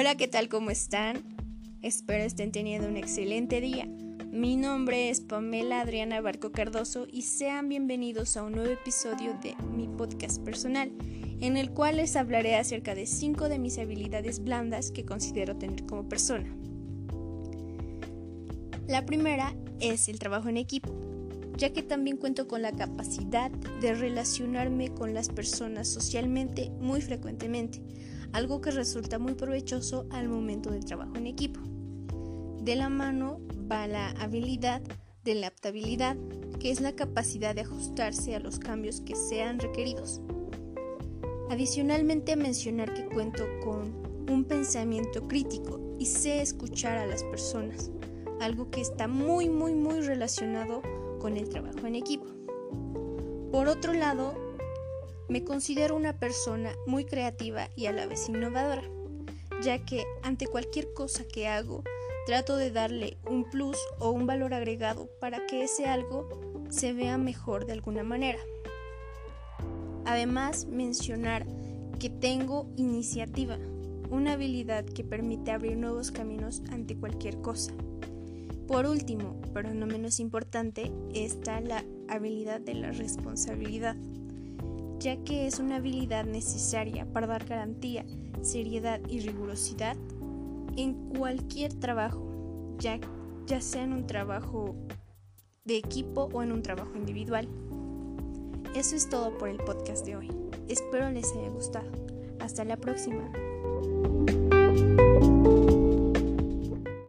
Hola, ¿qué tal? ¿Cómo están? Espero estén teniendo un excelente día. Mi nombre es Pamela Adriana Barco Cardoso y sean bienvenidos a un nuevo episodio de mi podcast personal, en el cual les hablaré acerca de 5 de mis habilidades blandas que considero tener como persona. La primera es el trabajo en equipo, ya que también cuento con la capacidad de relacionarme con las personas socialmente muy frecuentemente algo que resulta muy provechoso al momento del trabajo en equipo. De la mano va la habilidad de la adaptabilidad, que es la capacidad de ajustarse a los cambios que sean requeridos. Adicionalmente mencionar que cuento con un pensamiento crítico y sé escuchar a las personas, algo que está muy muy muy relacionado con el trabajo en equipo. Por otro lado, me considero una persona muy creativa y a la vez innovadora, ya que ante cualquier cosa que hago, trato de darle un plus o un valor agregado para que ese algo se vea mejor de alguna manera. Además, mencionar que tengo iniciativa, una habilidad que permite abrir nuevos caminos ante cualquier cosa. Por último, pero no menos importante, está la habilidad de la responsabilidad ya que es una habilidad necesaria para dar garantía, seriedad y rigurosidad en cualquier trabajo, ya, ya sea en un trabajo de equipo o en un trabajo individual. Eso es todo por el podcast de hoy. Espero les haya gustado. Hasta la próxima.